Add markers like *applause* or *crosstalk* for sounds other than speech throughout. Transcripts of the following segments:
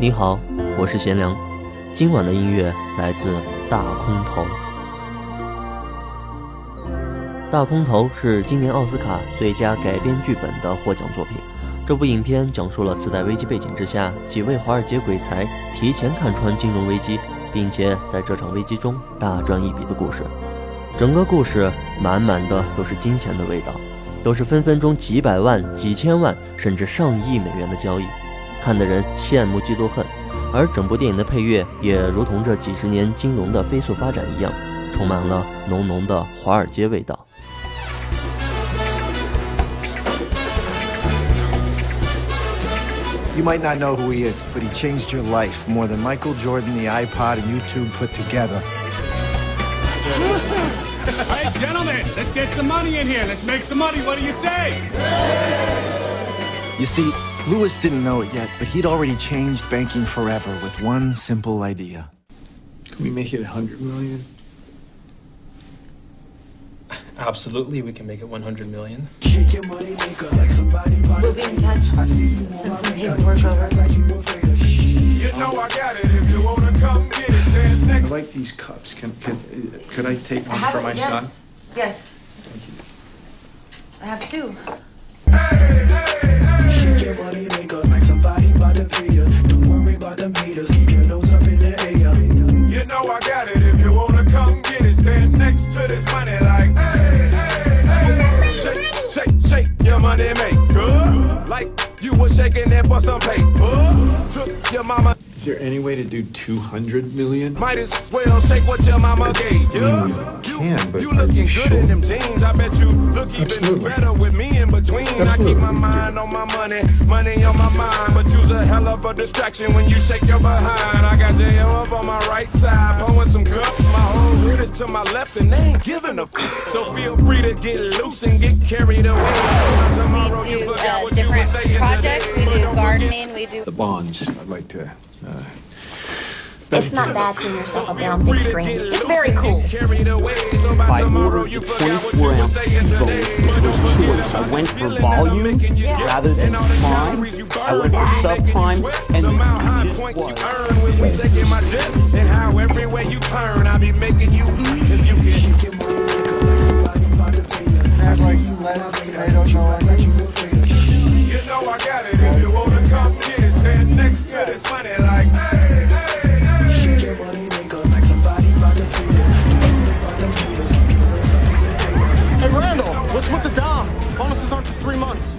你好，我是贤良。今晚的音乐来自《大空头》。《大空头》是今年奥斯卡最佳改编剧本的获奖作品。这部影片讲述了次贷危机背景之下，几位华尔街鬼才提前看穿金融危机，并且在这场危机中大赚一笔的故事。整个故事满满的都是金钱的味道，都是分分钟几百万、几千万甚至上亿美元的交易，看的人羡慕嫉妒恨。而整部电影的配乐也如同这几十年金融的飞速发展一样，充满了浓浓的华尔街味道。You might not know who he is, but he changed your life more than Michael Jordan, the iPod, and YouTube put together. Hey, gentlemen, let's get some money in here. Let's make some money. What do you say? You see, Lewis didn't know it yet, but he'd already changed banking forever with one simple idea. Can we make it hundred million? *laughs* Absolutely, we can make it 100 million. We'll be in touch. Send some paperwork over. You know I got it. If you wanna come get it, stand I like these cups. Can, can, uh, could I take one Have for it? my son? yes. Yes. I have two. Shake your money maker like somebody about to pay you. Don't worry about the meters, keep your nose up in the air. You know I got it. If you wanna come get it, stand next to this money like, hey, hey, hey. Shake, shake, shake your money maker. Like you was shaking it for some paper. Took your mama. Is there any way to do 200 million? Might as well shake what your mama gave you. I mean, you can, but you are looking you good sure? in them jeans. I bet you look even Absolutely. better with me in between. I keep Absolutely. my mind on my money, money on my mind. But you's a hell of a distraction when you shake your behind. I got J.O. up on my right side, pouring some cups. My whole hood is to my left, and they ain't giving a f- So feel free to get loose and get carried away. So tomorrow We do forgot uh, what you different projects. today, We but do don't forget- gardening. We do. The bonds, I'd like to. It's not bad seeing yourself up there on big screen. It's very cool. By ordered the 24 ounce T-bone, which was choice. I went for volume rather than prime. I went for subprime, and it just was. was. Taking my jet, and how everywhere you turn, I be making you. If you can. Shake your money like somebody about to pay you. Lettuce, tomato, no. You know I got it. If you wanna next to this money like, hey. Shake your money maker like somebody about to pay Randall, what's with the Dom? Bonuses aren't for three months.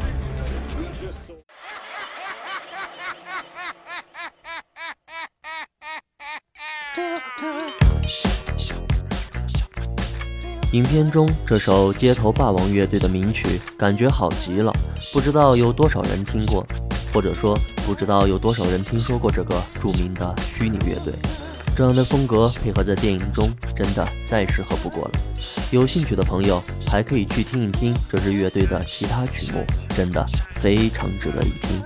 影片中这首街头霸王乐队的名曲，感觉好极了，不知道有多少人听过，或者说不知道有多少人听说过这个著名的虚拟乐队。这样的风格配合在电影中，真的再适合不过了。有兴趣的朋友还可以去听一听这支乐队的其他曲目，真的非常值得一听。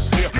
Stepping in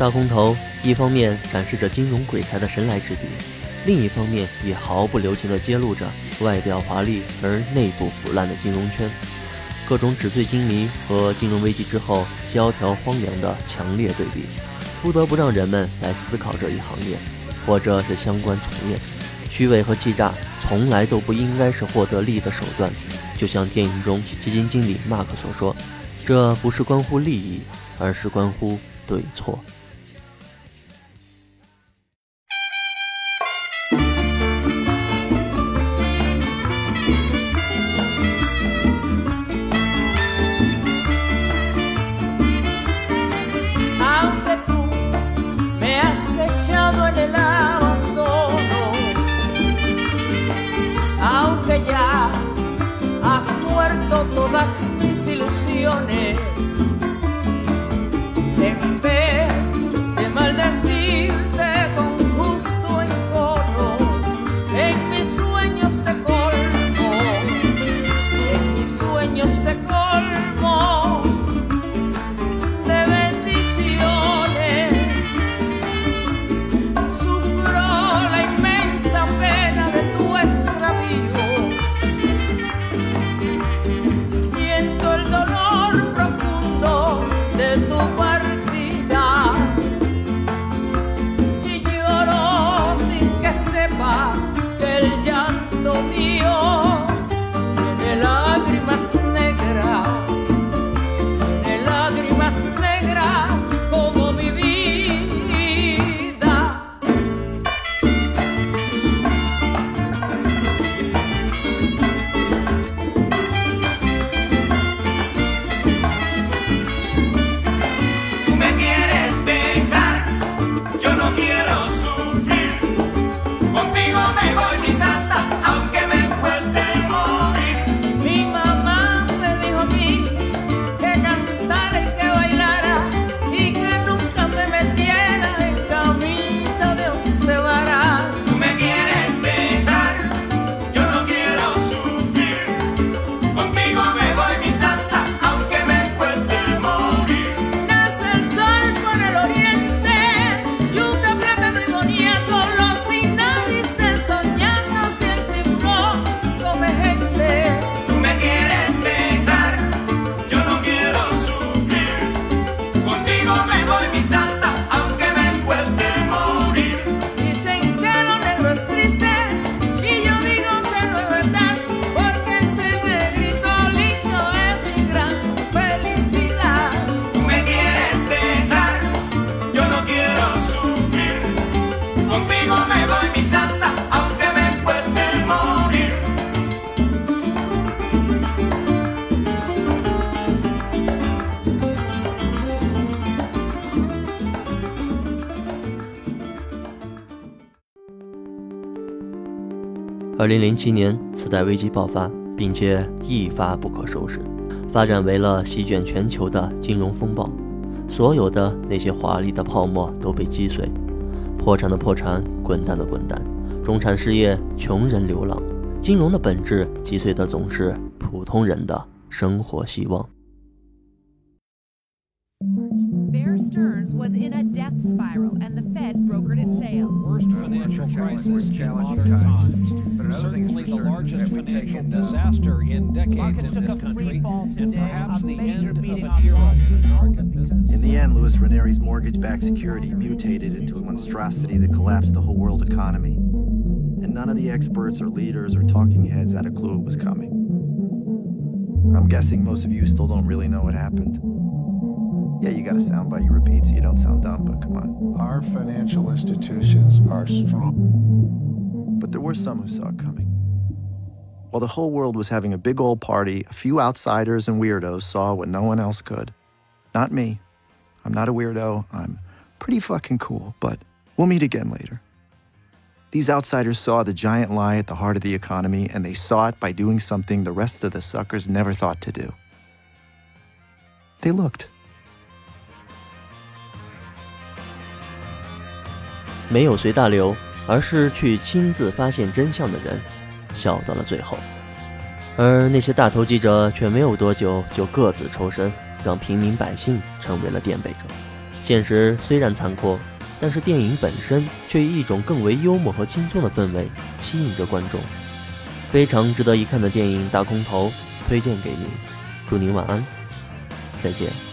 大空头一方面展示着金融鬼才的神来之笔，另一方面也毫不留情地揭露着外表华丽而内部腐烂的金融圈，各种纸醉金迷和金融危机之后萧条荒凉的强烈对比，不得不让人们来思考这一行业，或者是相关从业，虚伪和欺诈从来都不应该是获得利益的手段。就像电影中基金经理马克所说，这不是关乎利益，而是关乎对错。二零零七年，次贷危机爆发，并且一发不可收拾，发展为了席卷全球的金融风暴。所有的那些华丽的泡沫都被击碎，破产的破产，滚蛋的滚蛋，中产失业，穷人流浪。金融的本质击碎的总是普通人的生活希望。Was in a death spiral, and the Fed brokered its sale. Worst financial crisis in modern times. But certainly the largest financial disaster in decades in this country, and perhaps the end of an era in American business. In the end, Lewis Ranieri's mortgage-backed security mutated into a monstrosity that collapsed the whole world economy. And none of the experts or leaders or talking heads had a clue it was coming. I'm guessing most of you still don't really know what happened. Yeah, you got a soundbite you repeat so you don't sound dumb, but come on. Our financial institutions are strong. But there were some who saw it coming. While the whole world was having a big old party, a few outsiders and weirdos saw what no one else could. Not me. I'm not a weirdo. I'm pretty fucking cool, but we'll meet again later. These outsiders saw the giant lie at the heart of the economy, and they saw it by doing something the rest of the suckers never thought to do. They looked. 没有随大流，而是去亲自发现真相的人，笑到了最后。而那些大头记者却没有多久就各自抽身，让平民百姓成为了垫背者。现实虽然残酷，但是电影本身却以一种更为幽默和轻松的氛围吸引着观众。非常值得一看的电影《大空头》，推荐给您。祝您晚安，再见。